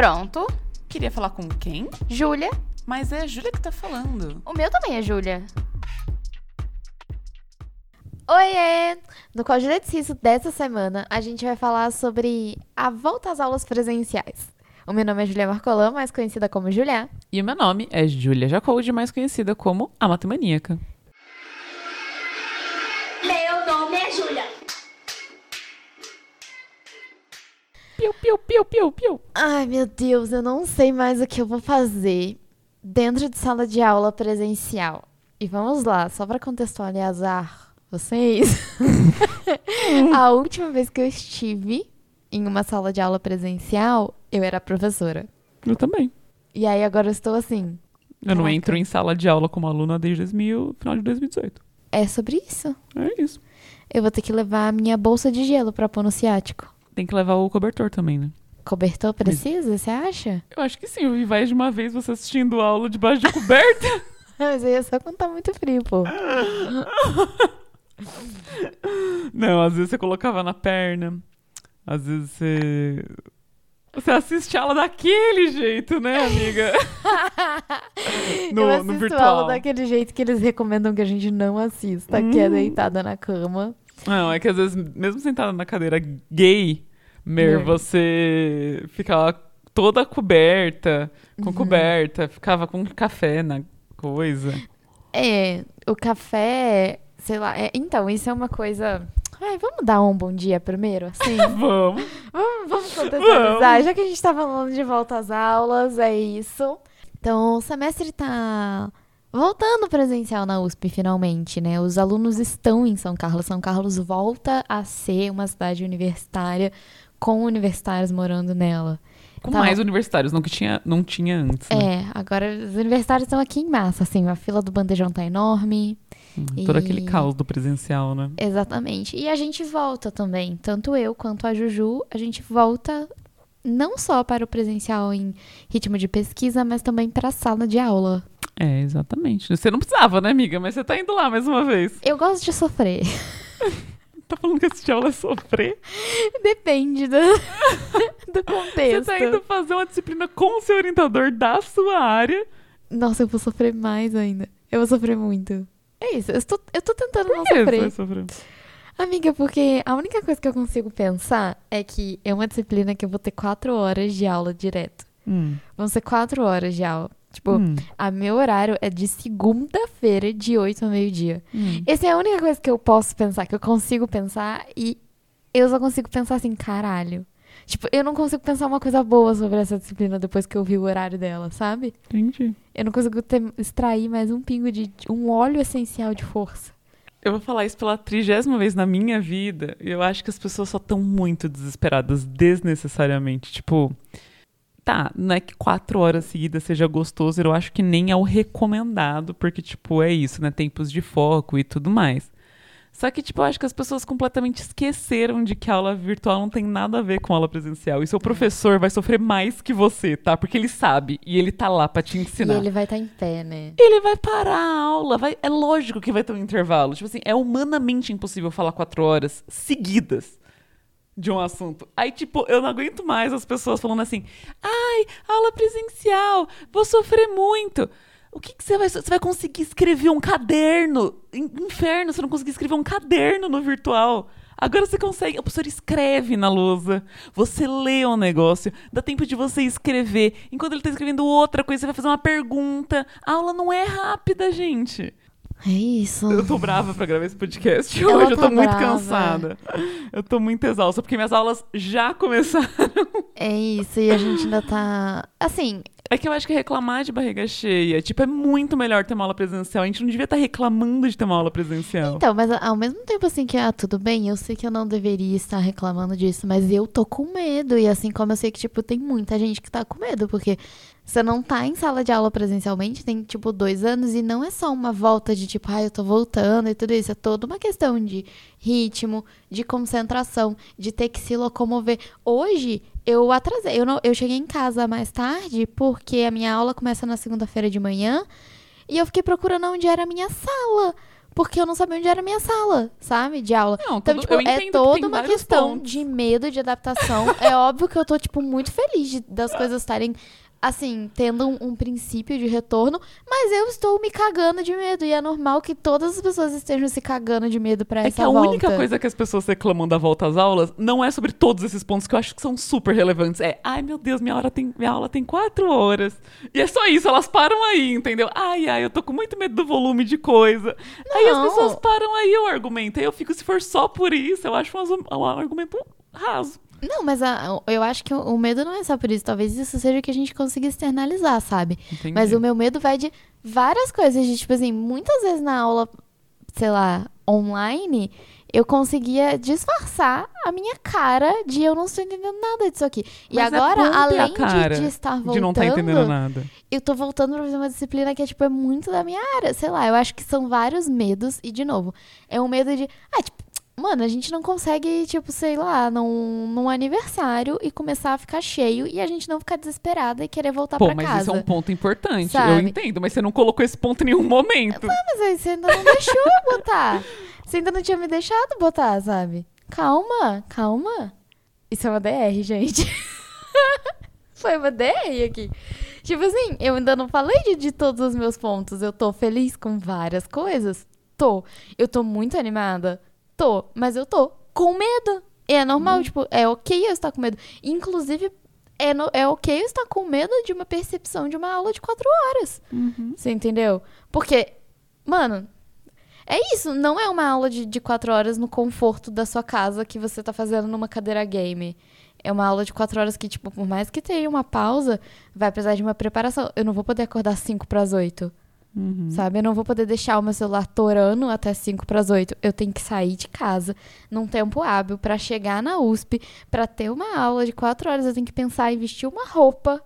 Pronto. Queria falar com quem? Júlia. Mas é a Júlia que tá falando. O meu também é Júlia. Oiê! No Código de Exercício dessa semana, a gente vai falar sobre a volta às aulas presenciais. O meu nome é Julia Marcolan, mais conhecida como Julia. E o meu nome é Júlia Jacold, mais conhecida como a Matemaníaca. Piu, piu, piu, piu. Ai, meu Deus, eu não sei mais o que eu vou fazer dentro de sala de aula presencial. E vamos lá, só para contextualizar vocês. a última vez que eu estive em uma sala de aula presencial, eu era professora. Eu também. E aí agora eu estou assim. Eu não entro em sala de aula como aluna desde 2000, final de 2018. É sobre isso. É isso. Eu vou ter que levar a minha bolsa de gelo pra pôr no ciático. Tem que levar o cobertor também, né? Cobertor precisa, você acha? Eu acho que sim, eu vi mais de uma vez você assistindo aula debaixo de coberta. Mas aí é só quando tá muito frio, pô. não, às vezes você colocava na perna. Às vezes você. Você assiste aula daquele jeito, né, amiga? No- eu no virtual. aula daquele jeito que eles recomendam que a gente não assista, que é Hum. deitada na cama. Não, é que às vezes, mesmo sentada na cadeira gay, Mer, É. você ficava toda coberta, com Uhum. coberta, ficava com café na coisa. É, o café, sei lá. é- então, isso é uma coisa. Ai, vamos dar um bom dia primeiro, assim? Vamos. Vamos, vamos contextualizar. Vamos. Já que a gente tá falando de volta às aulas, é isso. Então, o semestre tá voltando presencial na USP, finalmente, né? Os alunos estão em São Carlos. São Carlos volta a ser uma cidade universitária com universitários morando nela. Com Tá. mais universitários, não que tinha, não tinha antes. né? É, agora os universitários estão aqui em massa, assim, a fila do bandejão tá enorme. Hum, Todo aquele e- caos do presencial, né? Exatamente. E a gente volta também, tanto eu quanto a Juju, a gente volta não só para o presencial em ritmo de pesquisa, mas também para a sala de aula. É, exatamente. Você não precisava, né, amiga? Mas você tá indo lá mais uma vez. Eu gosto de sofrer. Tá falando que assistir aula é sofrer? Depende do, do contexto. Você tá indo fazer uma disciplina com o seu orientador da sua área. Nossa, eu vou sofrer mais ainda. Eu vou sofrer muito. É isso, eu estou, eu tô tentando não Por que você sofrer. vai sofrer? Amiga, porque a única coisa que eu consigo pensar é que é uma disciplina que eu vou ter quatro horas de aula direto. Hum, Vão ser quatro horas de aula. Tipo, hum, a meu horário é de segunda-feira, de 8 ao meio-dia. hum. Essa é a única coisa que eu posso pensar, que eu consigo pensar, e eu só consigo pensar assim, caralho. Tipo, eu não consigo pensar uma coisa boa sobre essa disciplina depois que eu vi o horário dela, sabe? Entendi. Eu não consigo ter- extrair mais um pingo de. um óleo essencial de força. Eu vou falar isso pela trigésima vez na minha vida. E eu acho que as pessoas só estão muito desesperadas desnecessariamente. Tipo, tá, não é que quatro horas seguidas seja gostoso, eu acho que nem é o recomendado, porque, tipo, é isso, né? Tempos de foco e tudo mais. Só que, tipo, eu acho que as pessoas completamente esqueceram de que a aula virtual não tem nada a ver com a aula presencial. E seu professor vai sofrer mais que você, tá? Porque ele sabe e ele tá lá pra te ensinar E ele vai estar em pé, né? ele vai parar a aula. Vai, é lógico que vai ter um intervalo. Tipo assim, é humanamente impossível falar quatro horas seguidas de um assunto. Aí, tipo, eu não aguento mais as pessoas falando assim: ai, aula presencial, vou sofrer muito. O que, que você vai. Você vai conseguir escrever um caderno? In- Inferno, você não conseguir escrever um caderno no virtual. Agora você consegue. O professor escreve na lousa. Você lê o negócio. Dá tempo de você escrever. Enquanto ele tá escrevendo outra coisa, você vai fazer uma pergunta. A aula não é rápida, gente. É isso. Eu tô brava pra gravar esse podcast Ela hoje. eu tá tô muito brava. cansada. Eu tô muito exausta, porque minhas aulas já começaram. É isso, e a gente ainda tá. Assim, É que eu acho que reclamar de barriga cheia, tipo, é muito melhor ter uma aula presencial. A gente não devia estar reclamando de ter uma aula presencial. Então, mas ao mesmo tempo assim que, ah, tudo bem, eu sei que eu não deveria estar reclamando disso, mas eu tô com medo. E assim como eu sei que, tipo, tem muita gente que tá com medo, porque você não tá em sala de aula presencialmente, tem, tipo, dois anos, e não é só uma volta de, tipo, ah, eu tô voltando e tudo isso. É toda uma questão de ritmo, de concentração, de ter que se locomover. Hoje, eu atrasei. Eu, não, eu cheguei em casa mais tarde, porque a minha aula começa na segunda-feira de manhã. E eu fiquei procurando onde era a minha sala. porque eu não sabia onde era a minha sala, sabe? De aula. Não, Então, tipo, é que toda tem uma questão pontos. de medo de adaptação. é óbvio que eu tô, tipo, muito feliz de- das coisas estarem, assim, tendo um, um princípio de retorno, mas eu estou me cagando de medo. E é normal que todas as pessoas estejam se cagando de medo pra É essa que a volta. única coisa que as pessoas reclamam da volta às aulas não é sobre todos esses pontos que eu acho que são super relevantes. É, ai meu Deus, minha, hora tem, minha aula tem quatro horas. E é só isso, elas param aí, entendeu? Ai, ai, eu tô com muito medo do volume de coisa. Aí as Não. pessoas param aí o argumento. Aí eu fico, se for só por isso, eu acho um, um argumento raso. Não, mas a- eu acho que o, medo não é só por isso. Talvez isso seja o que a gente consiga externalizar, sabe? Entendi. Mas o meu medo vai de várias coisas. De, tipo assim, muitas vezes na aula, sei lá, online, eu conseguia disfarçar a minha cara de eu não estou entendendo nada disso aqui. E Mas é agora, a além de, de estar voltando, De não estar entendendo nada. eu tô voltando pra fazer uma disciplina que é, tipo, é muito da minha área. Sei lá, eu acho que são vários medos. E, de novo, é um medo de... Ah, tipo, mano, a gente não consegue, tipo, sei lá, num, num aniversário e começar a ficar cheio e a gente não ficar desesperada e querer voltar Pô, pra mas casa. isso é um ponto importante. Eu Sabe? entendo, mas você não colocou esse ponto em nenhum momento. Mas aí você ainda não deixou eu botar. Você ainda não tinha me deixado botar, sabe? Calma, calma. Isso é uma DR, gente. Foi uma DR aqui. Tipo assim, eu ainda não falei de, de todos os meus pontos. Eu tô feliz com várias coisas? Tô. Eu tô muito animada? Tô. Mas eu tô com medo. E é normal, tipo, é ok eu estar com medo. Inclusive, é, no- é ok eu estar com medo de uma percepção de uma aula de quatro horas. Você entendeu? Porque, mano, é isso. Não é uma aula de, de quatro horas no conforto da sua casa que você tá fazendo numa cadeira game. É uma aula de quatro horas que, tipo, por mais que tenha uma pausa, vai precisar de uma preparação. Eu não vou poder acordar cinco pras oito, Uhum. sabe? Eu não vou poder deixar o meu celular torando até cinco pras oito. Eu tenho que sair de casa num tempo hábil pra chegar na USP, pra ter uma aula de quatro horas. Eu tenho que pensar em vestir uma roupa,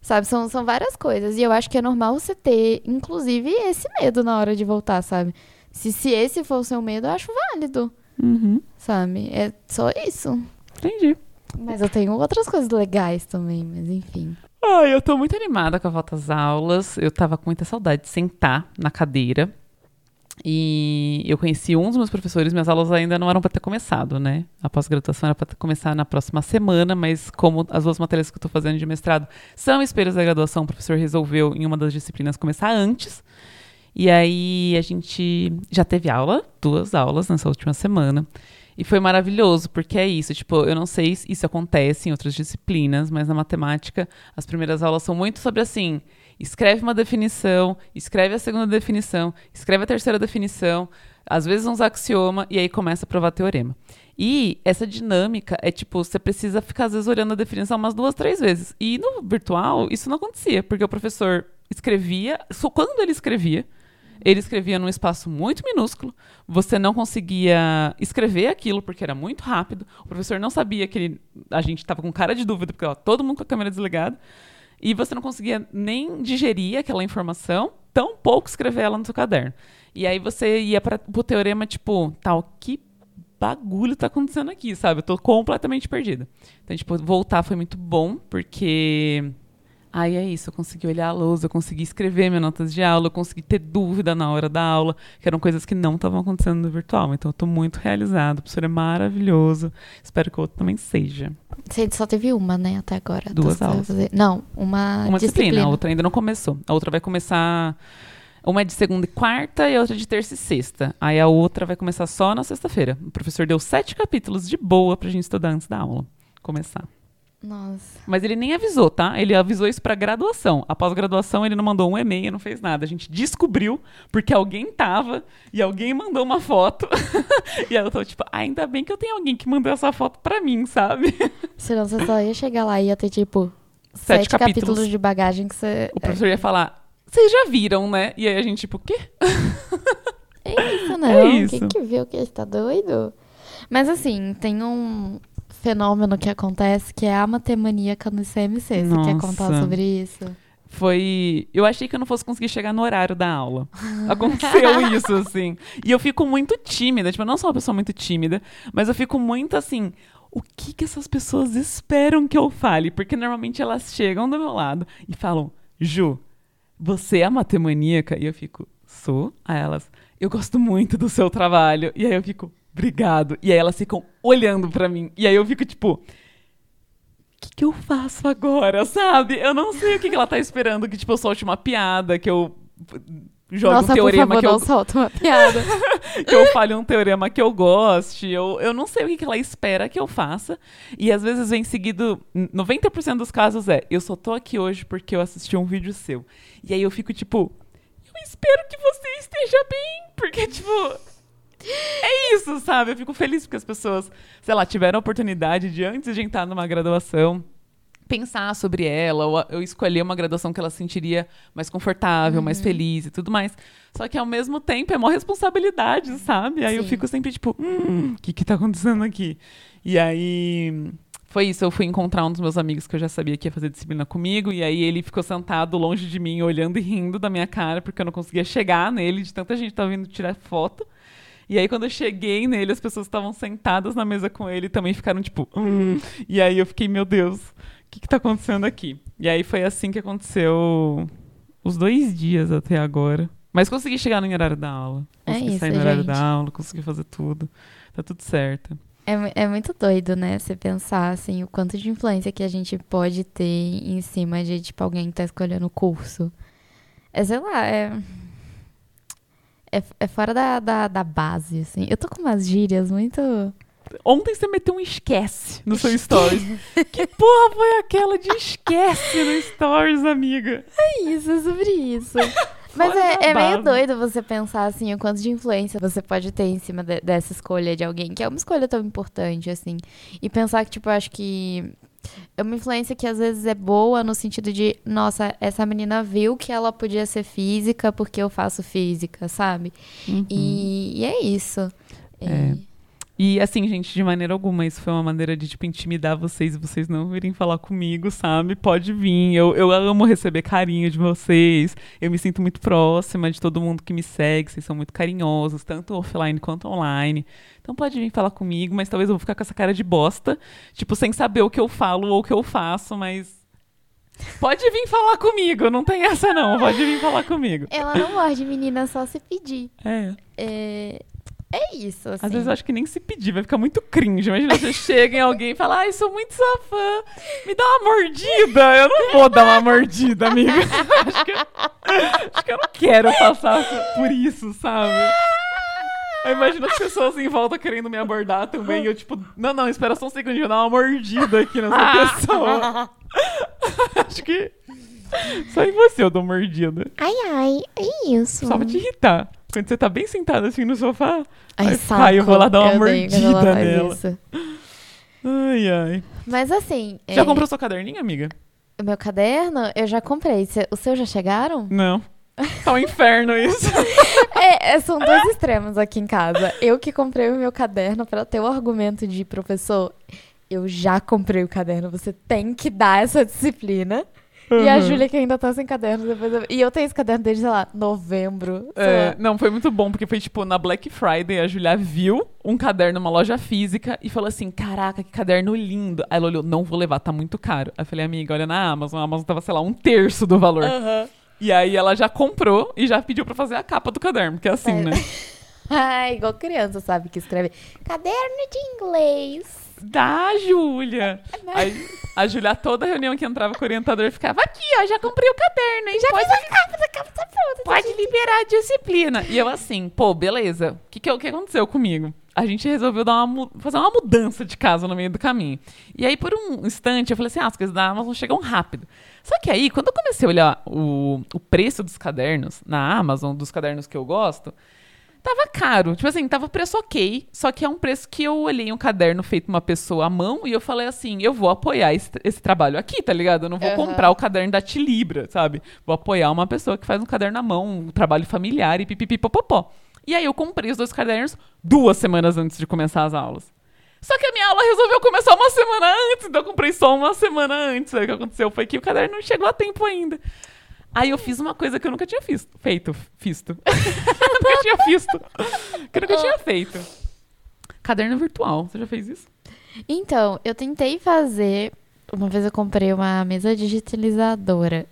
Sabe? São, são várias coisas. E eu acho que é normal você ter, inclusive, esse medo na hora de voltar, sabe? Se, se esse for o seu medo, eu acho válido, Uhum. sabe? É só isso. Entendi. Mas eu tenho outras coisas legais também, mas enfim. Ai, eu tô muito animada com a volta às aulas. Eu tava com muita saudade de sentar na cadeira. E eu conheci um dos meus professores, minhas aulas ainda não eram para ter começado, né? A pós-graduação era para começar na próxima semana, mas como as duas matérias que eu tô fazendo de mestrado são espelhos da graduação, o professor resolveu em uma das disciplinas começar antes. E aí a gente já teve aula, duas aulas nessa última semana. E foi maravilhoso, porque é isso, tipo, eu não sei se isso acontece em outras disciplinas, mas na matemática as primeiras aulas são muito sobre assim, escreve uma definição, escreve a segunda definição, escreve a terceira definição, às vezes uns axioma e aí começa a provar teorema. E essa dinâmica é tipo, você precisa ficar às vezes olhando a definição umas duas, três vezes. E no virtual isso não acontecia, porque o professor escrevia, só quando ele escrevia, ele escrevia num espaço muito minúsculo, você não conseguia escrever aquilo porque era muito rápido, o professor não sabia que ele, a gente estava com cara de dúvida, porque ó, todo mundo com a câmera desligada, e você não conseguia nem digerir aquela informação, tão pouco escrever ela no seu caderno. E aí você ia para o teorema, tipo, tal, que bagulho tá acontecendo aqui, sabe? Eu tô completamente perdida. Então, tipo, voltar foi muito bom, porque Aí é isso, eu consegui olhar a lousa, eu consegui escrever minhas notas de aula, eu consegui ter dúvida na hora da aula, que eram coisas que não estavam acontecendo no virtual. Então eu tô muito realizado, o professor é maravilhoso. Espero que o outro também seja. Você só teve uma, né, até agora. Duas Então, aulas. fazer- Não, uma, Uma disciplina, disciplina. a outra ainda não começou. A outra vai começar. Uma é de segunda e quarta e a outra é de terça e sexta. Aí a outra vai começar só na sexta-feira. O professor deu sete capítulos de boa pra gente estudar antes da aula começar. Nossa. Mas ele nem avisou, tá? Ele avisou isso pra graduação. Após graduação, ele não mandou um e-mail, não fez nada. A gente descobriu porque alguém tava e alguém mandou uma foto. e aí eu tô tipo, "Ah, ainda bem que eu tenho alguém que mandou essa foto pra mim, sabe? Senão você só ia chegar lá e ia ter, tipo, Sete sete, capítulos. capítulos. de bagagem que você. O professor ia falar, vocês já viram, né? E aí a gente, tipo, o quê? É isso, não. É isso. Quem que viu que está doido? Mas assim, tem um fenômeno que acontece que é a matemaníaca no ICMC. Você quer contar Nossa. sobre isso? Foi. Eu achei que eu não fosse conseguir chegar no horário da aula. Aconteceu isso, assim. E eu fico muito tímida. Tipo, eu não sou uma pessoa muito tímida, mas eu fico muito assim. O que, que essas pessoas esperam que eu fale? Porque normalmente elas chegam do meu lado e falam: Ju, você é a matemaníaca? E eu fico, sou? Aí elas, eu gosto muito do seu trabalho. E aí eu fico, obrigado. E aí elas ficam olhando pra mim. E aí eu fico tipo, o que, que eu faço agora, sabe? Eu não sei o que, que ela tá esperando, que tipo, eu solte uma piada, que eu jogue Nossa, um teorema por favor, que eu não solta uma piada. que eu fale um teorema que eu goste. Eu, eu não sei o que, que ela espera que eu faça. E às vezes vem seguido. 90% dos casos é: eu só tô aqui hoje porque eu assisti um vídeo seu. E aí eu fico tipo: eu espero que você esteja bem. Porque, tipo. É isso, sabe? Eu fico feliz porque as pessoas, sei lá, tiveram a oportunidade de, antes de entrar numa graduação, pensar sobre ela, ou eu escolher uma graduação que ela se sentiria mais confortável, mais feliz e tudo mais. Só que ao mesmo tempo é uma responsabilidade, sabe? Aí eu Sim. fico sempre tipo, hum, o que que tá acontecendo aqui? E aí foi isso, eu fui encontrar um dos meus amigos que eu já sabia que ia fazer disciplina comigo, e aí ele ficou sentado longe de mim, olhando e rindo da minha cara, porque eu não conseguia chegar nele, de tanta gente tava vindo tirar foto. E aí, quando eu cheguei nele, as pessoas estavam sentadas na mesa com ele e também ficaram tipo. "Hum". E aí eu fiquei, meu Deus, o que, que tá acontecendo aqui? E aí foi assim que aconteceu os dois dias até agora. Mas consegui chegar no horário da aula. É Consegui isso, sair no horário gente. da aula, consegui fazer tudo. Tá tudo certo. É, é muito doido, né? Você pensar, assim, o quanto de influência que a gente pode ter em cima de, tipo, alguém que tá escolhendo o curso. É, sei lá, é... É, é fora da, da, da base, assim. Eu tô com umas gírias muito... Ontem você meteu um esquece no seu stories. que porra foi aquela de esquece no stories, amiga? É isso, é sobre isso. Mas é, é meio doido você pensar, assim, o quanto de influência você pode ter em cima de- dessa escolha de alguém, que é uma escolha tão importante, assim. E pensar que, tipo, eu acho que é uma influência que às vezes é boa no sentido de, nossa, essa menina viu que ela podia ser física porque eu faço física, sabe? E, e é isso. É. E assim, gente, de maneira alguma, isso foi uma maneira de, tipo, intimidar vocês e vocês não virem falar comigo, sabe? Pode vir. Eu, eu amo receber carinho de vocês. Eu me sinto muito próxima de todo mundo que me segue. Vocês são muito carinhosos, tanto offline quanto online. Então pode vir falar comigo, mas talvez eu vou ficar com essa cara de bosta, tipo, sem saber o que eu falo ou o que eu faço, mas. Pode vir falar comigo, não tem essa não. Pode vir falar comigo. Ela não morde, menina, só se pedir. É. É, é isso, assim. Às vezes eu acho que nem se pedir, vai ficar muito cringe. Imagina você chega em alguém e fala, ai, sou muito sua fã, me dá uma mordida. Eu não vou dar uma mordida, amiga. acho, que, acho que eu não quero passar por isso, sabe? Eu imagino as pessoas em volta querendo me abordar também. E eu, tipo, não, não, espera só um segundinho, eu dar uma mordida aqui nessa pessoa. acho que só em você eu dou mordida. Ai, ai, é isso. Só pra te irritar. Quando você tá bem sentado assim no sofá. Ai, Ai, saco. pai, eu vou lá dar uma Eu mordida nela. isso. Ai, ai. Mas assim. Já é, comprou seu caderninho, amiga? O meu caderno, eu já comprei. Cê- O seu já chegaram? Não. Tá um inferno isso. é, é, são dois extremos aqui em casa. Eu que comprei o meu caderno pra ter o argumento de professor. Eu já comprei o caderno, você tem que dar essa disciplina. E a Uhum. Júlia que ainda tá sem caderno. Depois eu- E eu tenho esse caderno desde, sei lá, novembro. sei É, lá. não, foi muito bom, porque foi tipo na Black Friday, a Julia viu um caderno numa loja física e falou assim: Caraca, que caderno lindo. Aí ela olhou, não vou levar, tá muito caro. Aí eu falei, amiga, olha na Amazon, a Amazon tava, sei lá, um terço do valor. E aí ela já comprou e já pediu pra fazer a capa do caderno, porque é assim, É. né? Ai, igual criança, sabe? Que escreve caderno de inglês. Da Júlia. Aí a Júlia, toda reunião que entrava com o orientador, ficava aqui, ó, já comprei o caderno, hein? Já pode, fiz a capa, a capa tá pronta. pode liberar a disciplina. E eu assim, pô, beleza. O que, que, que aconteceu comigo? A gente resolveu dar uma, fazer uma mudança de casa no meio do caminho. E aí, por um instante, eu falei assim: ah, as coisas da Amazon chegam rápido. Só que aí, quando eu comecei a olhar o, o preço dos cadernos na Amazon, dos cadernos que eu gosto, tava caro. Tipo assim, tava preço ok. Só que é um preço que eu olhei um caderno feito uma pessoa à mão e eu falei assim: eu vou apoiar esse, esse trabalho aqui, tá ligado? Eu não vou Aham. comprar o caderno da Tilibra, sabe? Vou apoiar uma pessoa que faz um caderno à mão, um trabalho familiar e pipipipopopó. E aí eu comprei os dois cadernos duas semanas antes de começar as aulas. Só que a minha aula resolveu começar uma semana antes, então eu comprei só uma semana antes. Aí o que aconteceu foi que o caderno não chegou a tempo ainda. Aí eu fiz uma coisa que eu nunca tinha fiz, feito. Fisto. nunca tinha visto. Que eu nunca tinha feito. Caderno virtual. Você já fez isso? Então, eu tentei fazer. Uma vez eu comprei uma mesa digitalizadora.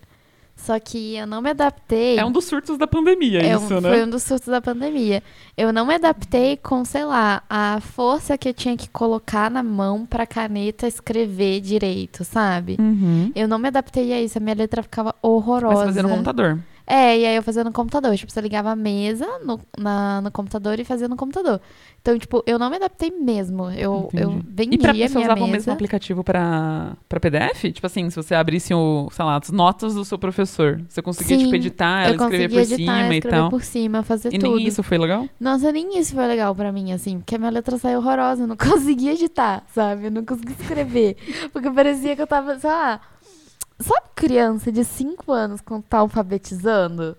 Só que eu não me adaptei. É um dos surtos da pandemia, É um- isso, né? Foi um dos surtos da pandemia. Eu não me adaptei com, sei lá, a força que eu tinha que colocar na mão pra caneta escrever direito, sabe? Uhum. Eu não me adaptei a isso. A minha letra ficava Mas horrorosa. fazer no computador. É, e aí eu fazia no computador. Tipo, você ligava a mesa no, na, no computador e fazia no computador. Então, tipo, eu não me adaptei mesmo. Eu, eu vendia E pra você usava o mesmo mesa. aplicativo pra, pra PDF? Tipo assim, se você abrisse o, sei lá, as notas do seu professor, você conseguia, Sim, tipo, editar, ela escrever por editar, cima e escrever tal. por cima, fazer E tudo. nem isso foi legal? Nossa, nem isso foi legal pra mim, assim, porque a minha letra saiu horrorosa, eu não conseguia editar, sabe? Eu não conseguia escrever. Porque parecia que eu tava, sei lá. Sabe criança de 5 anos quando tá alfabetizando?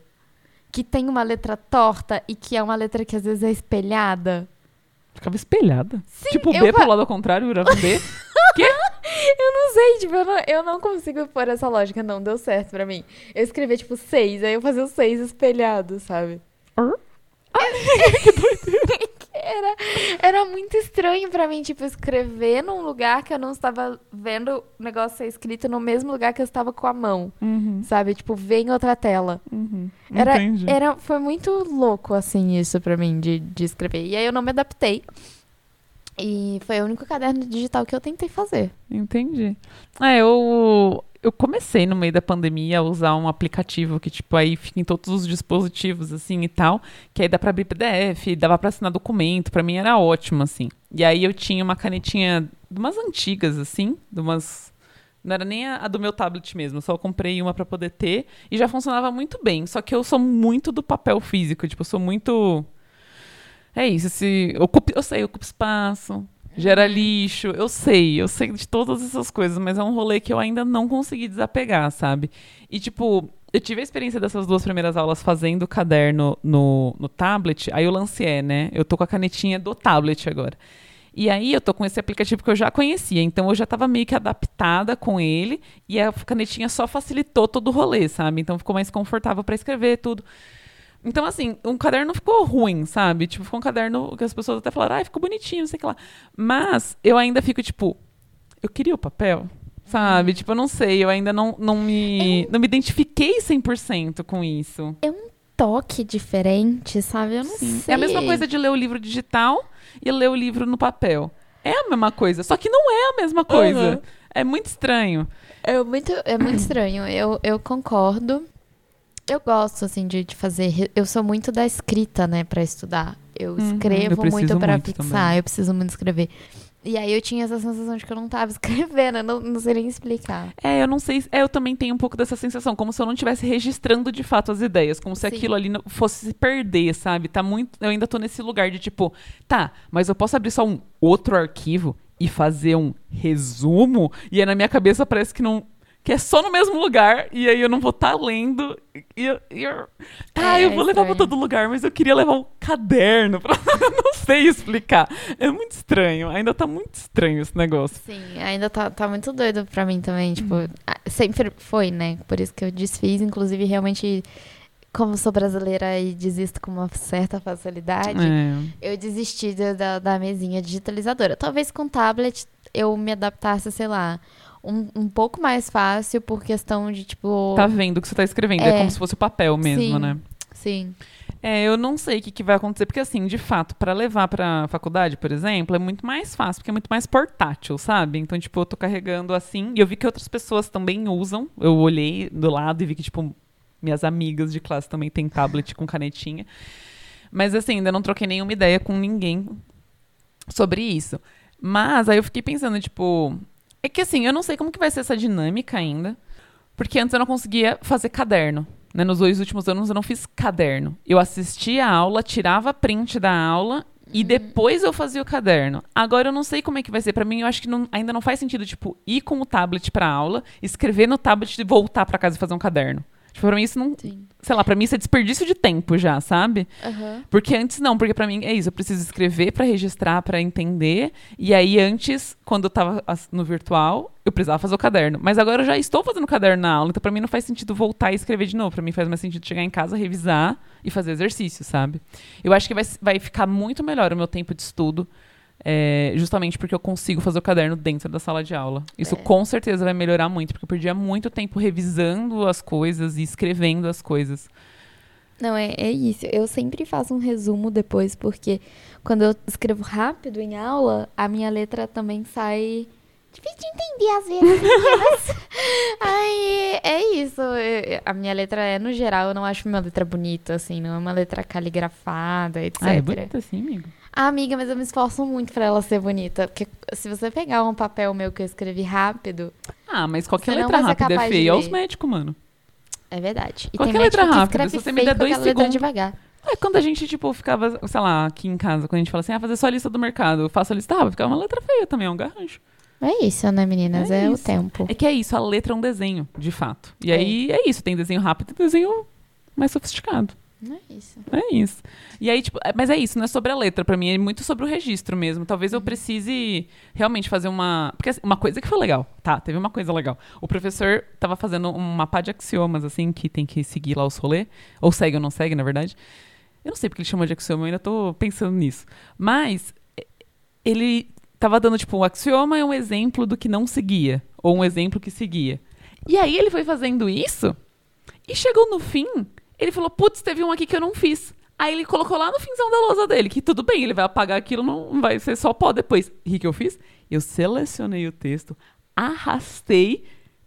Que tem uma letra torta e que é uma letra que às vezes é espelhada? Ficava espelhada. Sim, tipo, B pro lado ao contrário, virava B. Eu não sei, tipo, eu não, eu não consigo pôr essa lógica, não deu certo pra mim. Eu escrevia, tipo, 6, aí eu fazia o 6 espelhado, sabe? Hã? Era, era muito estranho pra mim, tipo, escrever num lugar que eu não estava vendo o negócio ser escrito no mesmo lugar que eu estava com a mão, Uhum, sabe? Tipo, ver em outra tela. uhum. Era, Entendi. era, foi muito louco, assim, isso pra mim, de, de escrever. E aí eu não me adaptei. E foi o único caderno digital que eu tentei fazer. Entendi. É, eu, eu comecei no meio da pandemia a usar um aplicativo que, tipo, aí fica em todos os dispositivos, assim, e tal, que aí dá pra abrir PDF, dava pra assinar documento, pra mim era ótimo, assim. E aí eu tinha uma canetinha de umas antigas, assim, de umas... Não era nem a, a do meu tablet mesmo, só comprei uma pra poder ter e já funcionava muito bem. Só que eu sou muito do papel físico, tipo, eu sou muito... É isso, se ocupa, eu sei, ocupa espaço, gera lixo, eu sei, eu sei de todas essas coisas, mas é um rolê que eu ainda não consegui desapegar, sabe? E tipo, eu tive a experiência dessas duas primeiras aulas fazendo o caderno no, no tablet, aí eu lancei, né? Eu tô com a canetinha do tablet agora. E aí eu tô com esse aplicativo que eu já conhecia, então eu já tava meio que adaptada com ele e a canetinha só facilitou todo o rolê, sabe? Então ficou mais confortável pra escrever tudo. Então, assim, um caderno não ficou ruim, sabe? Tipo, ficou um caderno que as pessoas até falaram, ai, ficou bonitinho, não sei o que lá. Mas eu ainda fico, tipo, eu queria o papel, sabe? Tipo, eu não sei, eu ainda não, não, me, não me identifiquei 100% com isso. Toque diferente, sabe? Eu não Sim. sei. É a mesma coisa de ler o livro digital e ler o livro no papel. É a mesma coisa, só que não é a mesma coisa. Uhum. É muito estranho. É muito, é muito estranho. Eu, eu concordo. Eu gosto, assim, de, de fazer. Eu sou muito da escrita, né, pra estudar. Eu Uhum, escrevo eu muito pra muito fixar. também. Eu preciso muito escrever. E aí eu tinha essa sensação de que eu não tava escrevendo. Eu não, não sei nem explicar. É, eu não sei. se- É, eu também tenho um pouco dessa sensação, como se eu não estivesse registrando de fato as ideias, como se Sim. aquilo ali fosse se perder, sabe? Tá muito. Eu ainda tô nesse lugar de tipo, tá, mas eu posso abrir só um outro arquivo e fazer um resumo? E aí na minha cabeça parece que não. Que é só no mesmo lugar, e aí eu não vou estar lendo. E eu, e eu- tá, É, eu vou levar pra estranho. todo lugar, mas eu queria levar um caderno. Pra... eu não sei explicar. É muito estranho. Ainda tá muito estranho esse negócio. Sim, ainda tá, tá muito doido pra mim também. Tipo, ah, sempre foi, né? Por isso que eu desfiz. Inclusive, realmente, como sou brasileira e desisto com uma certa facilidade. É. Eu desisti da, da mesinha digitalizadora. Talvez com tablet eu me adaptasse, sei lá, um, um pouco mais fácil por questão de, tipo. Tá vendo o que você tá escrevendo. É, É. como se fosse o papel mesmo, Sim. né? Sim. É, eu não sei o que, que vai acontecer, porque assim, de fato, pra levar pra faculdade, por exemplo, é muito mais fácil, porque é muito mais portátil, sabe? Então, tipo, eu tô carregando assim, e eu vi que outras pessoas também usam. Eu olhei do lado e vi que, tipo, minhas amigas de classe também têm tablet com canetinha. Mas assim, ainda não troquei nenhuma ideia com ninguém sobre isso. Mas aí eu fiquei pensando, tipo, é que assim, eu não sei como que vai ser essa dinâmica ainda, porque antes eu não conseguia fazer caderno. Né? Nos dois últimos anos eu não fiz caderno. Eu assistia a aula, tirava print da aula e depois eu fazia o caderno. Agora eu não sei como é que vai ser. Pra mim, eu acho que não- ainda não faz sentido, tipo, ir com o tablet pra aula, escrever no tablet e voltar pra casa e fazer um caderno. Tipo, pra mim isso não. Sim. Sei lá, pra mim isso é desperdício de tempo já, sabe? Aham. Porque antes não, porque pra mim é isso, eu preciso escrever pra registrar, pra entender. E aí antes, quando eu tava no virtual, eu precisava fazer o caderno. Mas agora eu já estou fazendo o caderno na aula, então pra mim não faz sentido voltar e escrever de novo. Pra mim faz mais sentido chegar em casa, revisar e fazer exercício, sabe? Eu acho que vai, vai ficar muito melhor o meu tempo de estudo é, justamente porque eu consigo fazer o caderno dentro da sala de aula. Isso É. com certeza vai melhorar muito, porque eu perdia muito tempo revisando as coisas e escrevendo as coisas. Não, é, é isso. Eu sempre faço um resumo depois, porque quando eu escrevo rápido em aula, a minha letra também sai. Difícil de entender às vezes. meninas. Aí é isso. Eu- a minha letra é, no geral, eu não acho minha letra bonita, assim, não é uma letra caligrafada, etc. Ah, é bonito assim, amigo. Ah, amiga, mas eu me esforço muito pra ela ser bonita. Porque se você pegar um papel meu que eu escrevi rápido, Ah, mas qualquer letra rápida é feia. Olha os médicos, mano. é verdade. E Qualquer tem letra rápida, se você me der dois segundos- devagar. É quando a gente, tipo, ficava, sei lá, aqui em casa, quando a gente fala assim, ah, fazer só a lista do mercado, eu faço a lista, ah, vai ficar uma letra feia também, é um garrancho. É isso, né, meninas? É É, o tempo. É que é isso, a letra é um desenho, de fato. E É. aí é isso, tem desenho rápido e desenho mais sofisticado. É isso. É isso. E aí, tipo, é- mas é isso, não é sobre a letra, pra mim, é muito sobre o registro mesmo. Talvez eu precise realmente fazer uma. Porque assim, uma coisa que foi legal, tá? Teve uma coisa legal. O professor tava fazendo um mapa de axiomas, assim, que tem que seguir lá os rolê. Ou segue ou não segue, na verdade. Eu não sei porque ele chama de axioma, eu ainda tô pensando nisso. Mas ele tava dando, tipo, um axioma é um exemplo do que não seguia. Ou um exemplo que seguia. E aí ele foi fazendo isso, e chegou no fim, ele falou, putz, teve um aqui que eu não fiz. Aí ele colocou lá no finzão da lousa dele, que tudo bem, ele vai apagar aquilo, não vai ser só pó depois. E o que eu fiz? Eu selecionei o texto, arrastei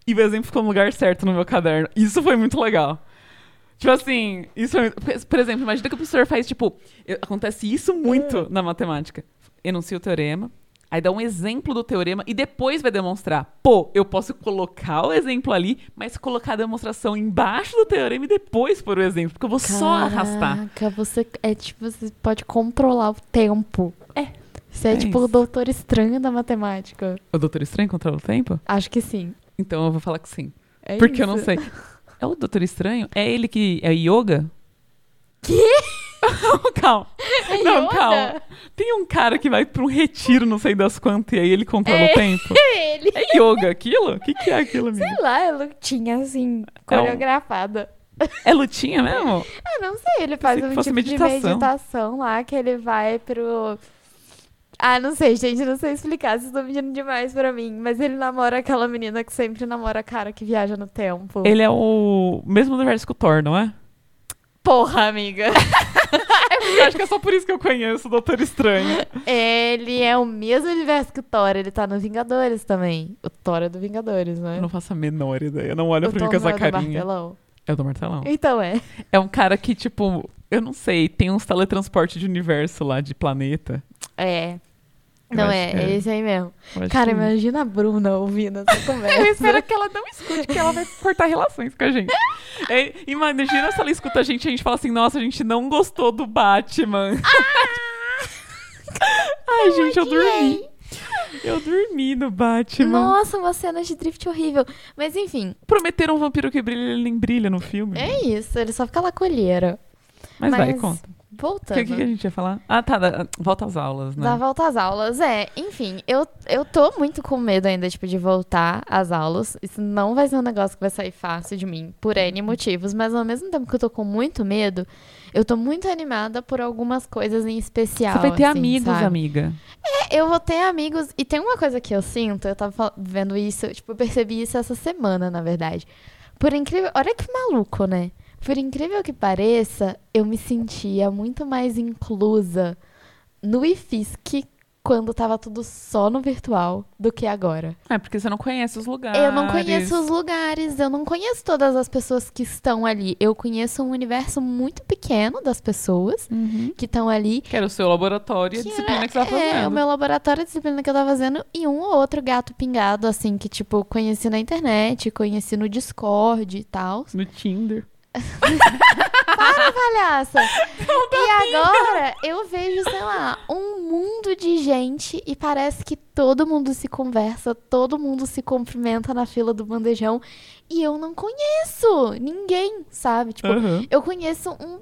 e o exemplo ficou no lugar certo no meu caderno. Isso foi muito legal. Tipo assim, isso foi, por- exemplo, imagina que o professor faz, tipo, acontece isso muito na matemática. Enuncia o teorema, aí dá um exemplo do teorema e depois vai demonstrar. Pô, eu posso colocar o exemplo ali, mas colocar a demonstração embaixo do teorema e depois pôr o exemplo, porque eu vou só arrastar. Caraca, você é tipo, você pode controlar o tempo. É. Você é, É tipo isso. o doutor estranho da matemática. O Doutor Estranho controla o tempo? Acho que sim. Então eu vou falar que sim. É porque eu não isso. sei. É o Doutor Estranho? É ele que é yoga? Quê? calma. É Não, Yoda? calma. Tem um cara que vai pra um retiro, não sei das quantas, e aí ele controla É. o tempo. É ele. É yoga aquilo? O que, que é aquilo, amigo? Sei lá, é lutinha assim, É coreografada. É lutinha mesmo? Eu não sei, ele faz um tipo de meditação. meditação lá que ele vai pro. Ah, não sei, gente, não sei explicar, vocês estão pedindo demais pra mim. Mas ele namora aquela menina que sempre namora cara que viaja no tempo. Ele é o mesmo universo que o Thor, não é? Porra, amiga. Eu acho que é só por isso que eu conheço o Doutor Estranho. ele é o mesmo universo que o Thor, ele tá no Vingadores também. O Thor é do Vingadores, né? Eu não faço a menor ideia. Não olha o pra mim Thor com essa é do carinha. martelão. É do martelão. Então é. É um cara que, tipo, eu não sei, tem uns teletransporte de universo lá, de planeta. É. Não é, é esse aí mesmo. Cara, que- imagina a Bruna ouvindo essa conversa. Eu espero que ela não escute, que ela vai cortar relações com a gente. É, imagina se ela escuta a gente e a gente fala assim, nossa, a gente não gostou do Batman. Ai, gente, eu dormi. Eu dormi no Batman. Nossa, uma cena de drift horrível. Mas enfim, Prometeram um vampiro que brilha, ele nem brilha no filme. é isso. Ele só fica lá com a olheira. Mas, vai, mas- conta. O Voltando. que, que a gente ia falar? Ah, tá, da- volta às aulas, né? Da volta às aulas, é. Enfim, eu, eu tô muito com medo ainda, tipo, de voltar às aulas. Isso não vai ser um negócio que vai sair fácil de mim, por. N motivos. Mas ao mesmo tempo que eu tô com muito medo, eu tô muito animada por algumas coisas em especial. Você vai ter assim, amigos, sabe? amiga. É, eu vou ter amigos. E tem uma coisa que eu sinto, eu tava vendo isso, tipo, eu percebi isso essa semana, na verdade. Por incrível. Olha que maluco, né? Por incrível que pareça, eu me sentia muito mais inclusa no IFISC quando tava tudo só no virtual do que agora. É, porque você não conhece os lugares. Eu não conheço os lugares, eu não conheço todas as pessoas que estão ali. Eu conheço um universo muito pequeno das pessoas Uhum. que estão ali. Que era o seu laboratório e a disciplina era- que você tava fazendo. É, o meu laboratório, a disciplina que eu tava fazendo, e um ou outro gato pingado, assim, que, tipo, conheci na internet, conheci no Discord e tal. No Tinder. Palhaça! e agora eu vejo, sei lá, um mundo de gente e parece que todo mundo se conversa, todo mundo se cumprimenta na fila do bandejão e eu não conheço ninguém, sabe? Tipo, Aham. eu conheço um-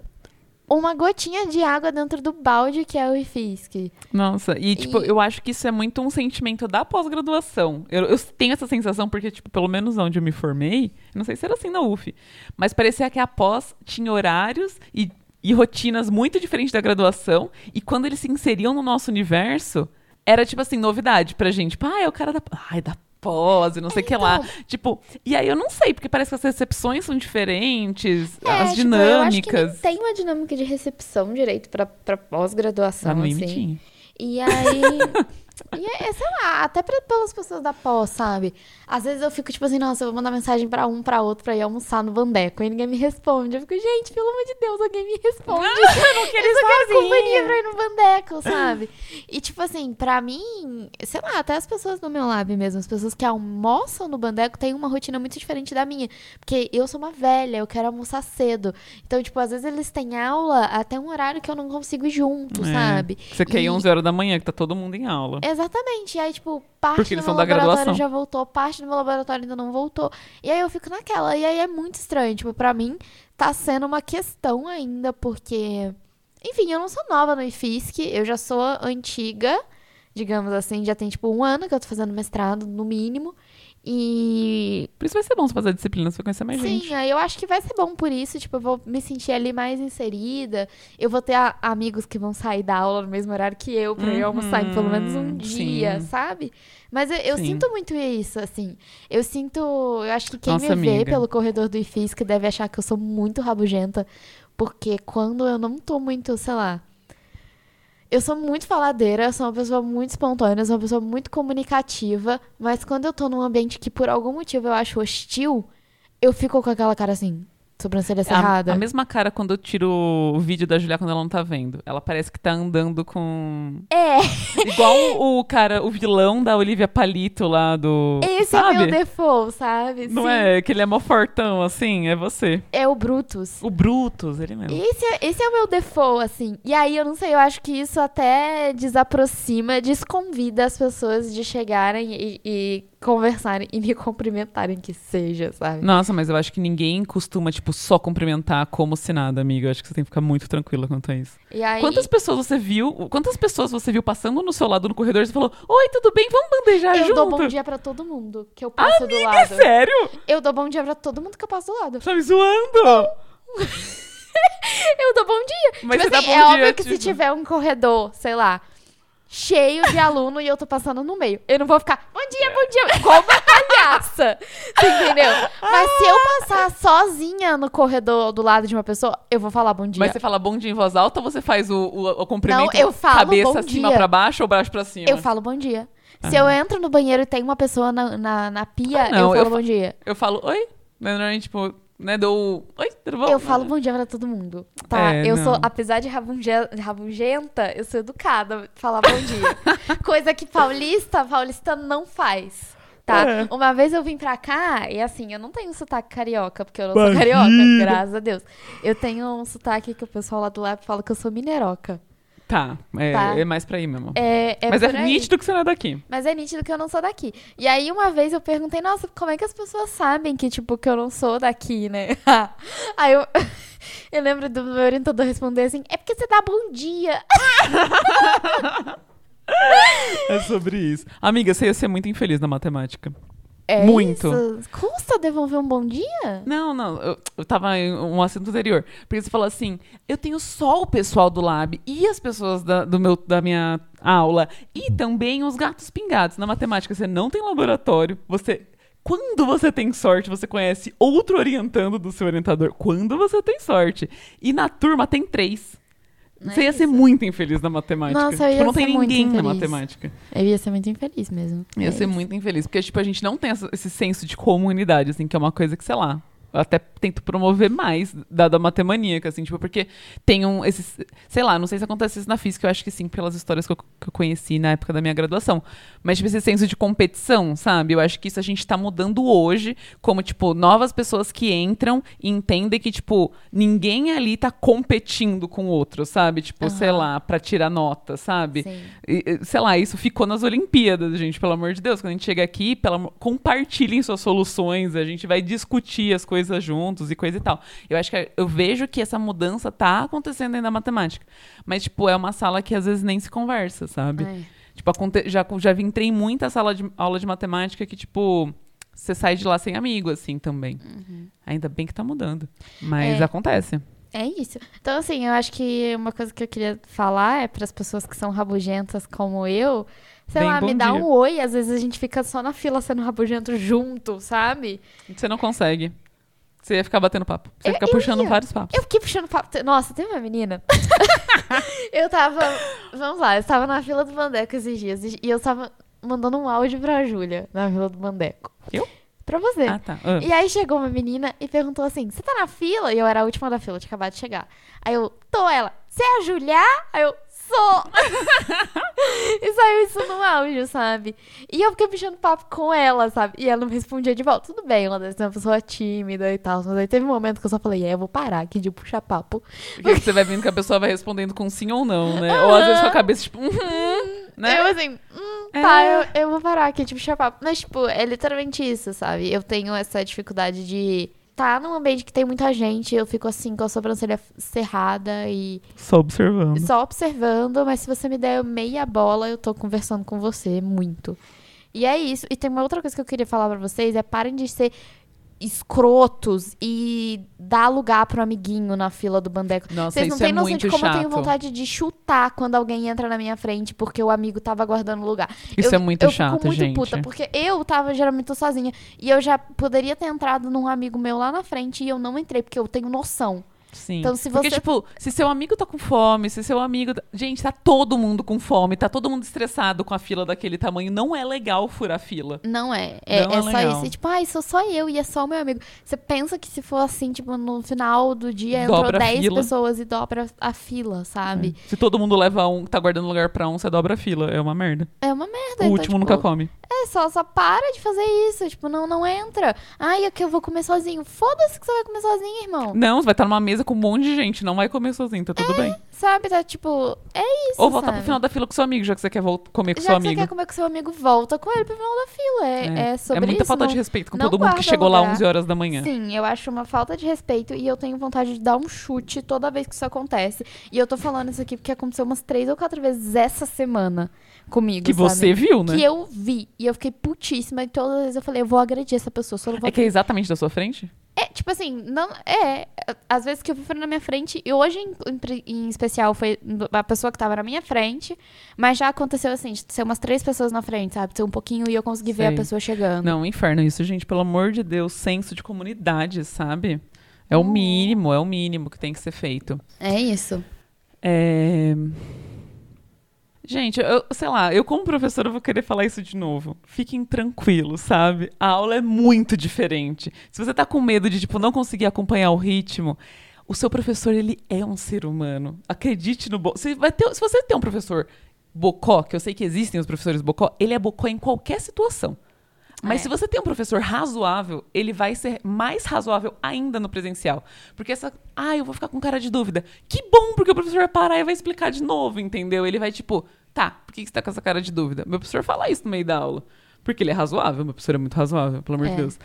uma gotinha de água dentro do balde que é o IFISC. Nossa, e tipo, E- eu acho que isso é muito um sentimento da pós-graduação. Eu, eu tenho essa sensação porque, tipo, pelo menos onde eu me formei, não sei se era assim na UF, mas parecia que a pós tinha horários e, e rotinas muito diferentes da graduação, e quando eles se inseriam no nosso universo, era, tipo assim, novidade pra gente. Tipo, ah, é o cara da. Ai, da pose, não sei o que lá. então. Tipo, e aí eu não sei, porque parece que as recepções são diferentes, É, as tipo, dinâmicas. nem tem uma dinâmica de recepção direito pra, pra Tá pós-graduação, no assim. limitinho. E aí. e é, sei lá, até pra, pelas pessoas da pós, sabe? Às vezes eu fico tipo assim, nossa, eu vou mandar mensagem pra um, pra outro, pra ir almoçar no Vandeco. E ninguém me responde. Eu fico, gente, pelo amor de Deus, alguém me responde. eu não quero eu só quero companhia pra ir no Vandeco, sabe? E tipo assim, pra mim, sei lá, até as pessoas do meu lab mesmo, as pessoas que almoçam no Bandeco têm uma rotina muito diferente da minha. Porque eu sou uma velha, eu quero almoçar cedo. Então, tipo, às vezes eles têm aula até um horário que eu não consigo ir junto, É. sabe? Você quer ir E- 11 horas da manhã, que tá todo mundo em aula. Exatamente. E aí, tipo, parte Porque do meu laboratório já voltou, parte do meu laboratório ainda não voltou. E aí eu fico naquela. E aí é muito estranho. Tipo, pra mim, tá sendo uma questão ainda, porque. Enfim, eu não sou nova no IFISC, eu já sou antiga, digamos assim, já tem tipo um ano que eu tô fazendo mestrado, no mínimo. E Por isso vai ser bom você fazer a disciplina, você vai conhecer mais Sim, gente. aí eu acho que vai ser bom por isso. Tipo, eu vou me sentir ali mais inserida. Eu vou ter a- amigos que vão sair da aula no mesmo horário que eu, pra ir almoçar em pelo menos um Uhum, dia, sim. sabe? Mas eu, eu Sim. sinto muito isso, assim. Eu sinto. Eu acho que quem Nossa, me vê amiga. pelo corredor do IFISC deve achar que eu sou muito rabugenta. Porque quando eu não tô muito, sei lá. Eu sou muito faladeira, sou uma pessoa muito espontânea, sou uma pessoa muito comunicativa, mas quando eu tô num ambiente que por algum motivo eu acho hostil, eu fico com aquela cara assim, sobrancelha A, cerrada. a mesma cara quando eu tiro o vídeo da Julia quando ela não tá vendo. Ela parece que tá andando com. É, Igual o cara, o vilão da Olivia Palito lá do. esse sabe? é meu default, sabe? Não Sim, é que ele é mó fortão, assim, é você. é o Brutus. O Brutus, ele mesmo. Esse é, esse é o meu default, assim. E aí, eu não sei, eu acho que isso até desaproxima, desconvida as pessoas de chegarem e, e conversarem e me cumprimentarem, que seja, sabe? Nossa, mas eu acho que ninguém costuma, tipo, só cumprimentar como se nada, amiga. Eu acho que você tem que ficar muito tranquila quanto a isso. E aí, Quantas pessoas você viu? Quantas pessoas você viu passando no seu lado no corredor e você falou: Oi, tudo bem? Vamos bandejar eu junto? dou bom dia pra todo mundo que eu passo do É lado. sério? Eu dou bom dia pra todo mundo que eu passo do lado. Tá me zoando? Eu dou bom dia. Mas tipo assim, dá é bom óbvio dia, que se tipo- tiver um corredor, sei lá, cheio de aluno e eu tô passando no meio, eu não vou ficar, bom dia, bom dia, igual uma palhaça. Você entendeu? Mas se eu passar sozinha no corredor do lado de uma pessoa, eu vou falar bom dia. Mas você fala bom dia em voz alta ou você faz o, o, o cumprimento Não, eu falo cabeça acima dia. pra baixo ou baixo pra cima? Eu falo bom dia. Se eu entro no banheiro e tem uma pessoa na, na, na pia, Ah, não, eu falo eu bom dia. Eu falo oi. Normalmente, tipo, né, dou. Oi, tudo bom? Eu falo bom dia pra todo mundo, tá? É, eu não. sou, apesar de rabunge- rabugenta, eu sou educada a falar bom dia. Coisa que paulista, paulista não faz. Tá? É. Uma vez eu vim pra cá e assim, eu não tenho sotaque carioca, porque eu não sou carioca, graças a Deus. Eu tenho um sotaque que o pessoal lá do lab fala que eu sou mineiroca. Tá, é, Tá. é mais pra aí mesmo. É, é Mas é aí. nítido que você não é daqui. Mas é nítido que eu não sou daqui. E aí, uma vez eu perguntei, nossa, como é que as pessoas sabem que, tipo, que eu não sou daqui, né? aí eu, eu lembro do meu orientador responder assim, é porque você dá bom dia. É sobre isso. Amiga, você ia ser muito infeliz na matemática. É Muito. isso? Custa devolver um bom dia? Não, não, eu, eu tava em um assunto anterior. Porque você falou assim: eu tenho só o pessoal do lab e as pessoas da, do meu, da minha aula e também os gatos pingados. Na matemática, você não tem laboratório, você. Quando você tem sorte, você conhece outro orientando do seu orientador. Quando você tem sorte. E na turma tem três. Não é Você ia ser isso? muito infeliz na matemática. Nossa, eu Tipo, ia não tem ser muito ninguém na matemática. Eu ia ser muito infeliz mesmo. Ia É ser isso. muito infeliz. Porque, tipo, a gente não tem esse senso de comunidade, assim, que é uma coisa que, sei lá, até tento promover mais, dada a matemaníaca, assim, tipo, porque tem um, esses, sei lá, não sei se acontece isso na física, eu acho que sim, pelas histórias que eu, que eu conheci na época da minha graduação, mas, tipo, esse senso de competição, sabe? Eu acho que isso a gente tá mudando hoje, como, tipo, novas pessoas que entram e entendem que, tipo, ninguém ali tá competindo com o outro, sabe? Tipo, sei Aham. lá, pra tirar nota, sabe? E, sei lá, isso ficou nas Olimpíadas, gente, pelo amor de Deus. Quando a gente chega aqui, pelo amor- compartilhem suas soluções, a gente vai discutir as coisas juntos e coisa e tal. Eu acho que eu vejo que essa mudança tá acontecendo aí na matemática. Mas, tipo, é uma sala que às vezes nem se conversa, sabe? É. Tipo, já, já entrei em muita sala de aula de matemática que, tipo, você sai de lá sem amigo, assim, também. Ainda bem que tá mudando. Mas É. acontece. É isso. Então, assim, eu acho que uma coisa que eu queria falar é para as pessoas que são rabugentas como eu, sei Bem, lá, me dá dia. um oi, às vezes a gente fica só na fila sendo rabugento junto, sabe? Você não consegue. Você ia ficar batendo papo. Você ia Eu- ficar eu puxando vários papos. Eu fiquei puxando papo. Nossa, teve uma menina. eu tava. Vamos lá, eu estava na fila do Bandeco esses dias e eu tava mandando um áudio pra Júlia na fila do Bandeco. Eu? Pra você. Ah, tá. Ah. E aí chegou uma menina e perguntou assim: Você tá na fila? E eu era a última da fila, tinha acabado de chegar. Aí eu, tô ela, você é a Julia? Aí eu, sou! e saiu isso no áudio, sabe? E eu fiquei puxando papo com ela, sabe? E ela não respondia de volta. Tudo bem, ela deve ser uma pessoa tímida e tal. Mas aí teve um momento que eu só falei: É, eu vou parar aqui de puxar papo. Porque você vai vendo que a pessoa vai respondendo com sim ou não, né? Ou às vezes com a cabeça, tipo, uhum, né? Eu assim, hum, É. tá, eu, eu vou parar aqui de puxar papo. Mas, tipo, é literalmente isso, sabe? Eu tenho essa dificuldade de tá num ambiente que tem muita gente, eu fico assim com a sobrancelha cerrada e Só observando. só observando, mas se você me der meia bola, eu tô conversando com você muito. E é isso. E tem uma outra coisa que eu queria falar pra vocês, é parem de ser escrotos e dar lugar pro amiguinho na fila do bandeco. Nossa, Vocês não isso é têm noção de como eu tenho chato. vontade de chutar quando alguém entra na minha frente porque o amigo tava guardando lugar. Isso eu, é muito eu chato, fico muito gente. puta, porque eu tava geralmente sozinha. E eu já poderia ter entrado num amigo meu lá na frente e eu não entrei, porque eu tenho noção. Sim. Então, se Porque, você- tipo, se seu amigo tá com fome, se seu amigo. tá- Gente, tá todo mundo com fome, tá todo mundo estressado com a fila daquele tamanho. Não é legal furar fila. Não é. É, Não é é só legal. isso. E, tipo, ai, sou só eu e é só o meu amigo. Você pensa que se for assim, tipo, no final do dia entrou Dobra a 10 fila. pessoas e dobra a fila, sabe? Se todo mundo leva um, tá guardando lugar pra um, você dobra a fila. É uma merda. É, uma merda. o então, último tipo, nunca come. É, só, só para de fazer isso. Tipo, não, não entra. Ai, é que eu vou comer sozinho. Foda-se que você vai comer sozinho, irmão. Não, você vai estar numa mesa com um monte de gente, não vai comer sozinho, tá tudo bem. Sabe? Tá tipo, é isso. Ou voltar sabe? pro final da fila com seu amigo, já que você quer comer com Já seu que você amigo. quer comer com seu amigo, volta com ele pro final da fila. É, é, sobre muita isso. falta não- de respeito com todo mundo que chegou lá lugar. 11 horas da manhã. Sim, eu acho uma falta de respeito e eu tenho vontade de dar um chute toda vez que isso acontece. E eu tô falando isso aqui porque aconteceu umas três ou quatro vezes essa semana comigo. Que sabe? você viu, né? Que eu vi. E eu fiquei putíssima. E todas as vezes eu falei, eu vou agredir essa pessoa. Só não vou É que é exatamente da sua frente? É, tipo assim, não. É. Às vezes que eu vi na minha frente. E hoje, em, em- em especial, foi a pessoa que tava na minha frente. Mas já aconteceu assim, de ser umas três pessoas na frente, sabe? Ser um pouquinho e eu consegui ver a Sei. pessoa chegando. Não, inferno isso, gente. Pelo amor de Deus, senso de comunidade, sabe? É o Uhum. mínimo, é o mínimo que tem que ser feito. É isso. É... Gente, eu, sei lá, eu como professora vou querer falar isso de novo. Fiquem tranquilos, sabe? A aula é muito diferente. Se você tá com medo de, tipo, não conseguir acompanhar o ritmo, o seu professor, ele é um ser humano. Acredite no... Bo... Se, vai ter, se você tem um professor bocó, que eu sei que existem os professores bocó, ele é bocó em qualquer situação. Mas É. se você tem um professor razoável, ele vai ser mais razoável ainda no presencial. Porque essa. Ah, eu vou ficar com cara de dúvida. Que bom, porque o professor vai parar e vai explicar de novo, entendeu? Ele vai tipo, tá, por que você tá com essa cara de dúvida? Meu professor fala isso no meio da aula. Porque ele é razoável, meu professor é muito razoável, pelo amor de É. Deus.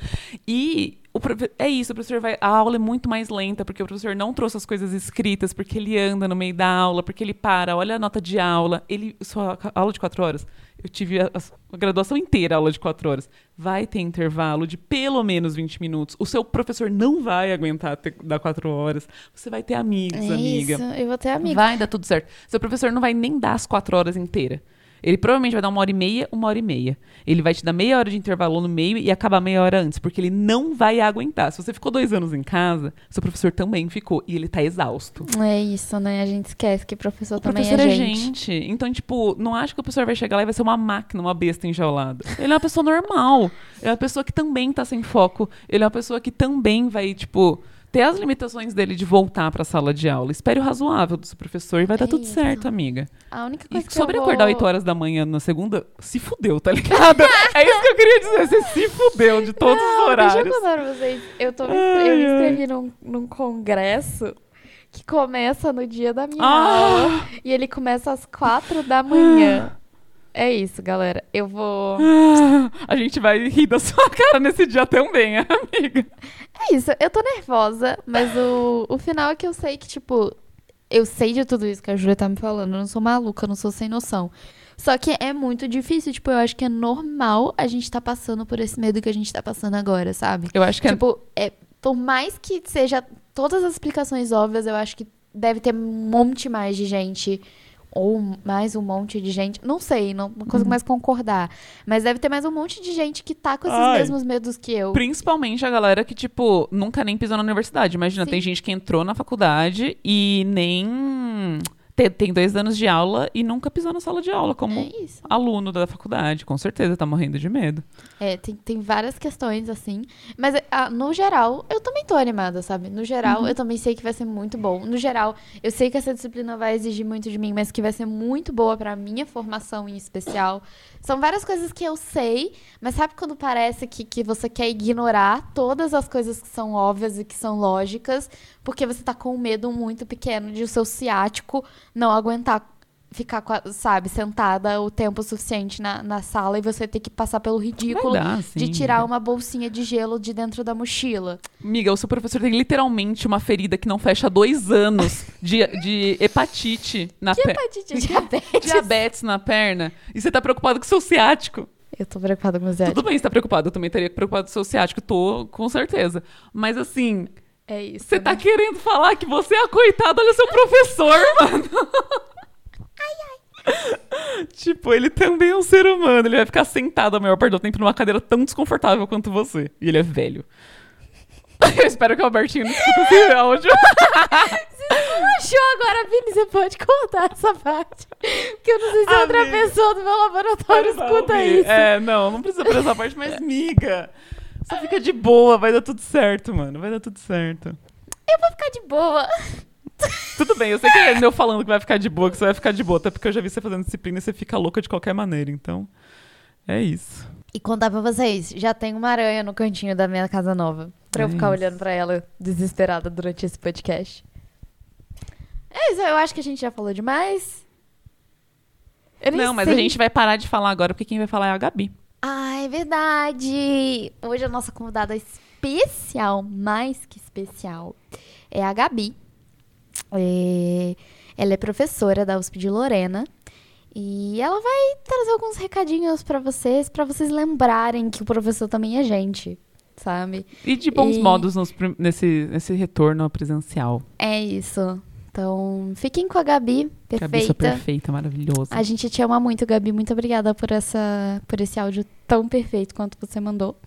E o é isso, o professor vai. A aula é muito mais lenta, porque o professor não trouxe as coisas escritas, porque ele anda no meio da aula, porque ele para, olha a nota de aula. Ele. Sua aula de quatro horas. Eu tive a, a graduação inteira, aula de quatro horas. Vai ter intervalo de pelo menos 20 minutos. O seu professor não vai aguentar ter, dar quatro horas. Você vai ter amigos, É amiga. isso. Eu vou ter amigo. Vai dar tudo certo. Seu professor não vai nem dar as quatro horas inteiras. Ele provavelmente vai dar uma hora e meia, uma hora e meia. Ele vai te dar meia hora de intervalo no meio e acabar meia hora antes, porque ele não vai aguentar. Se você ficou dois anos em casa, seu professor também ficou e ele tá exausto. É isso, né? A gente esquece que professor O também professor é é gente. gente. Então, tipo, não acho que o professor vai chegar lá e vai ser uma máquina, uma besta enjaulada. Ele é uma pessoa normal. Ele é uma pessoa que também tá sem foco. Ele é uma pessoa que também vai, tipo, ter as limitações dele de voltar pra sala de aula. Espere o razoável do seu professor e vai dar É tudo isso. certo, amiga. A única E coisa que sobre eu acordar vou... 8 horas da manhã na segunda, se fudeu, tá ligado? é isso que eu queria dizer. Você se fudeu de todos Não, os horários. Deixa eu contar pra vocês. Eu, tô, me- Ai, eu me inscrevi num, num congresso que começa no dia da minha Ah! aula. E ele começa às quatro da manhã. É isso, galera. Eu vou. A gente vai rir da sua cara nesse dia também, amiga. É isso, eu tô nervosa, mas o, o final é que eu sei que, tipo, eu sei de tudo isso que a Júlia tá me falando. Eu não sou maluca, eu não sou sem noção. Só que é muito difícil, tipo, eu acho que é normal a gente tá passando por esse medo que a gente tá passando agora, sabe? Eu acho que é Tipo, é, por mais que seja todas as explicações óbvias, eu acho que deve ter um monte mais de gente. Ou mais um monte de gente. Não sei, não Uhum. consigo mais concordar. Mas deve ter mais um monte de gente que tá com esses Ai. mesmos medos que eu. Principalmente a galera que, tipo, nunca nem pisou na universidade. Imagina, Sim. tem gente que entrou na faculdade e nem. Tem, tem dois anos de aula e nunca pisou na sala de aula como É aluno da faculdade. Com certeza tá morrendo de medo. É, tem, tem várias questões, assim. Mas, ah, no geral, eu também tô animada, sabe? No geral, eu também sei que vai ser muito bom. No geral, eu sei que essa disciplina vai exigir muito de mim, mas que vai ser muito boa pra minha formação em especial. São várias coisas que eu sei, mas sabe quando parece que, que você quer ignorar todas as coisas que são óbvias e que são lógicas, porque você tá com um medo muito pequeno de o seu ciático não aguentar ficar, sabe, sentada o tempo suficiente na, na sala e você ter que passar pelo ridículo de tirar uma bolsinha de gelo de dentro da mochila. Amiga, o seu professor tem literalmente uma ferida que não fecha há dois anos de, de hepatite na perna. Hepatite, diabetes. Diabetes na perna. E você tá preocupado com o seu ciático. Eu tô preocupada com o Zé. Tudo bem, você tá preocupado. Eu também estaria preocupado com o seu ciático. Tô, com certeza. Mas assim, É isso. você tá né? querendo falar que você é a coitada, olha seu professor, mano. Tipo, ele também é um ser humano. Ele vai ficar sentado a maior parte do tempo numa cadeira tão desconfortável quanto você. E ele é velho. Eu espero que o Albertinho não escute esse áudio. Achou agora, Vini? Você pode contar essa parte? Porque eu não sei se outra Amiga. pessoa do meu laboratório escuta ouvir. isso. É, não, não precisa por essa parte, mas miga. Só fica de boa, vai dar tudo certo, mano. Vai dar tudo certo. Eu vou ficar de boa. Tudo bem, eu sei que é meu falando que vai ficar de boa, que você vai ficar de boa, até porque eu já vi você fazendo disciplina e você fica louca de qualquer maneira, então. É isso. E contar pra vocês, já tem uma aranha no cantinho da minha casa nova. Pra eu É ficar isso. olhando pra ela desesperada durante esse podcast. É isso, eu acho que a gente já falou demais. Eu Não, mas a gente vai parar de falar agora, porque quem vai falar é a Gabi. Ah, é verdade! Hoje a nossa convidada especial, mais que especial, é a Gabi. É, Ela é professora da USP de Lorena. E ela vai trazer alguns recadinhos pra vocês, pra vocês lembrarem que o professor também é gente, sabe? E de bons E- modos nos nesse, nesse retorno presencial. É isso. Então, fiquem com a Gabi, Gabi, sua perfeita. perfeita, maravilhosa. A gente te ama muito, Gabi. Muito obrigada por, essa, por esse áudio tão perfeito quanto você mandou.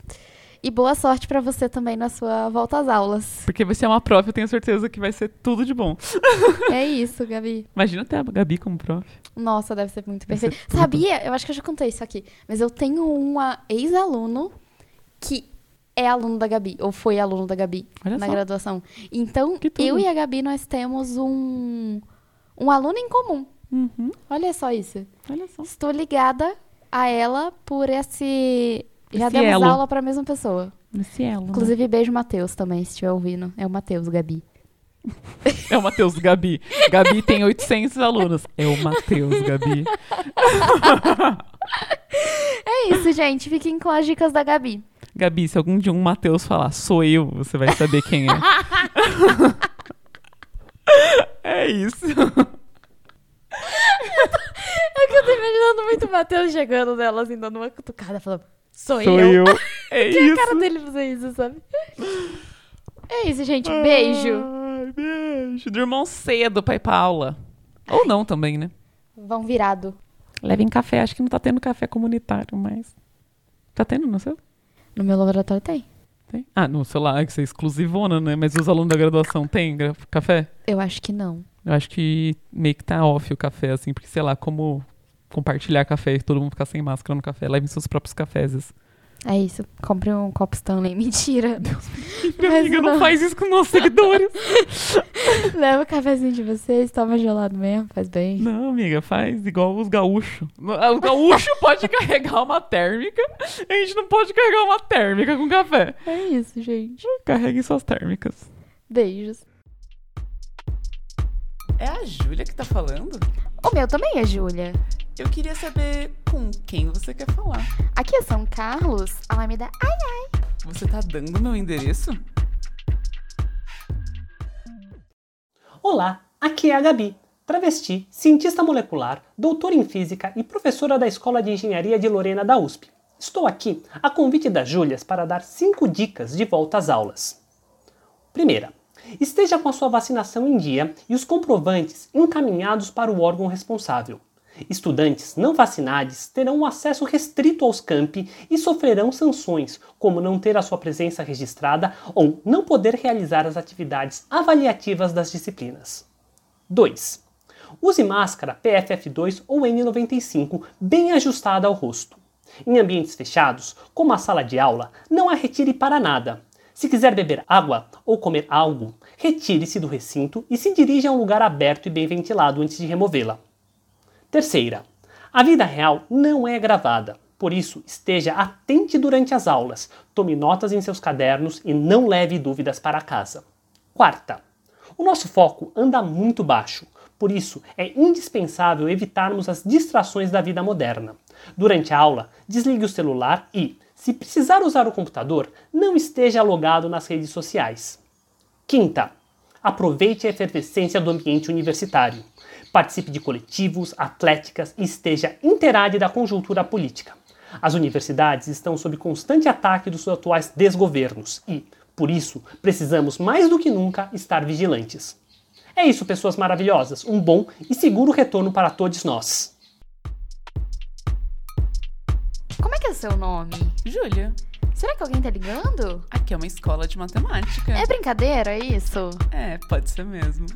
E boa sorte pra você também na sua volta às aulas. Porque você é uma prof, eu tenho certeza que vai ser tudo de bom. É isso, Gabi. Imagina ter a Gabi como prof. Nossa, deve ser muito ser perfeito. tudo. Sabia? Eu acho que eu já contei isso aqui. Mas eu tenho uma ex-aluno que é aluno da Gabi, ou foi aluno da Gabi Olha na só. graduação. Então, eu e a Gabi, nós temos um, um aluno em comum. Uhum, Olha só isso. olha só. Estou ligada a ela por esse. Já Esse demos elo. aula pra mesma pessoa. Esse elo. né? Inclusive, beijo, Matheus, também, se estiver ouvindo. É o Matheus, Gabi. É o Matheus Gabi. Gabi tem 800 alunos. É o Matheus Gabi. É isso, gente. Fiquem com as dicas da Gabi. Gabi, se algum dia um Matheus falar sou eu, você vai saber quem é. é isso. É que eu tô imaginando muito o Matheus chegando nela, assim, dando uma cutucada, falando, sou, Sou eu. eu. É Que a isso. cara dele fazer isso, sabe? É isso, gente. Beijo. Ai, beijo. Durmam cedo pra ir pra aula. Ou não também, né? Vão virado. Levem café. Acho que não tá tendo café comunitário, mas... Tá tendo no seu? No meu laboratório tem. Tem? Ah, no seu lá, que você é exclusivona, né? Mas os alunos da graduação têm café? Eu acho que não. Eu acho que meio que tá off o café, assim, porque, sei lá, como compartilhar café e todo mundo ficar sem máscara no café. Levem seus próprios cafés. É isso. Compre um copo Stanley. Mentira. Minha Mas amiga, não não. faz isso com nossos seguidores. Leva o cafezinho de vocês, toma gelado mesmo, faz bem. Não, amiga, faz igual os gaúchos. O gaúcho pode carregar uma térmica, a gente não pode carregar uma térmica com café. É isso, gente. Carreguem suas térmicas. Beijos. É a Júlia que tá falando? O meu também é Júlia. Eu queria saber com quem você quer falar. Aqui é São Carlos, Alameda. Ai, Você tá dando meu endereço? Olá, aqui é a Gabi, travesti, cientista molecular, doutora em física e professora da Escola de Engenharia de Lorena da USP. Estou aqui a convite das Júlias para dar 5 dicas de volta às aulas. Primeira, esteja com a sua vacinação em dia e os comprovantes encaminhados para o órgão responsável. Estudantes não vacinados terão um acesso restrito aos campi e sofrerão sanções, como não ter a sua presença registrada ou não poder realizar as atividades avaliativas das disciplinas. 2. Use máscara PFF2 ou N95 bem ajustada ao rosto. Em ambientes fechados, como a sala de aula, não a retire para nada. Se quiser beber água ou comer algo, retire-se do recinto e se dirija a um lugar aberto e bem ventilado antes de removê-la. Terceira, a vida real não é gravada, por isso esteja atente durante as aulas, tome notas em seus cadernos e não leve dúvidas para casa. Quarta, o nosso foco anda muito baixo, por isso é indispensável evitarmos as distrações da vida moderna. Durante a aula, desligue o celular e, se precisar usar o computador, não esteja logado nas redes sociais. Quinta, aproveite a efervescência do ambiente universitário. Participe de coletivos, atléticas e esteja inteirado da conjuntura política. As universidades estão sob constante ataque dos atuais desgovernos e, por isso, precisamos mais do que nunca estar vigilantes. É isso, pessoas maravilhosas. Um bom e seguro retorno para todos nós. Seu nome? Júlia, Será que alguém tá ligando? aqui é uma escola de matemática. É brincadeira isso? É, pode ser mesmo.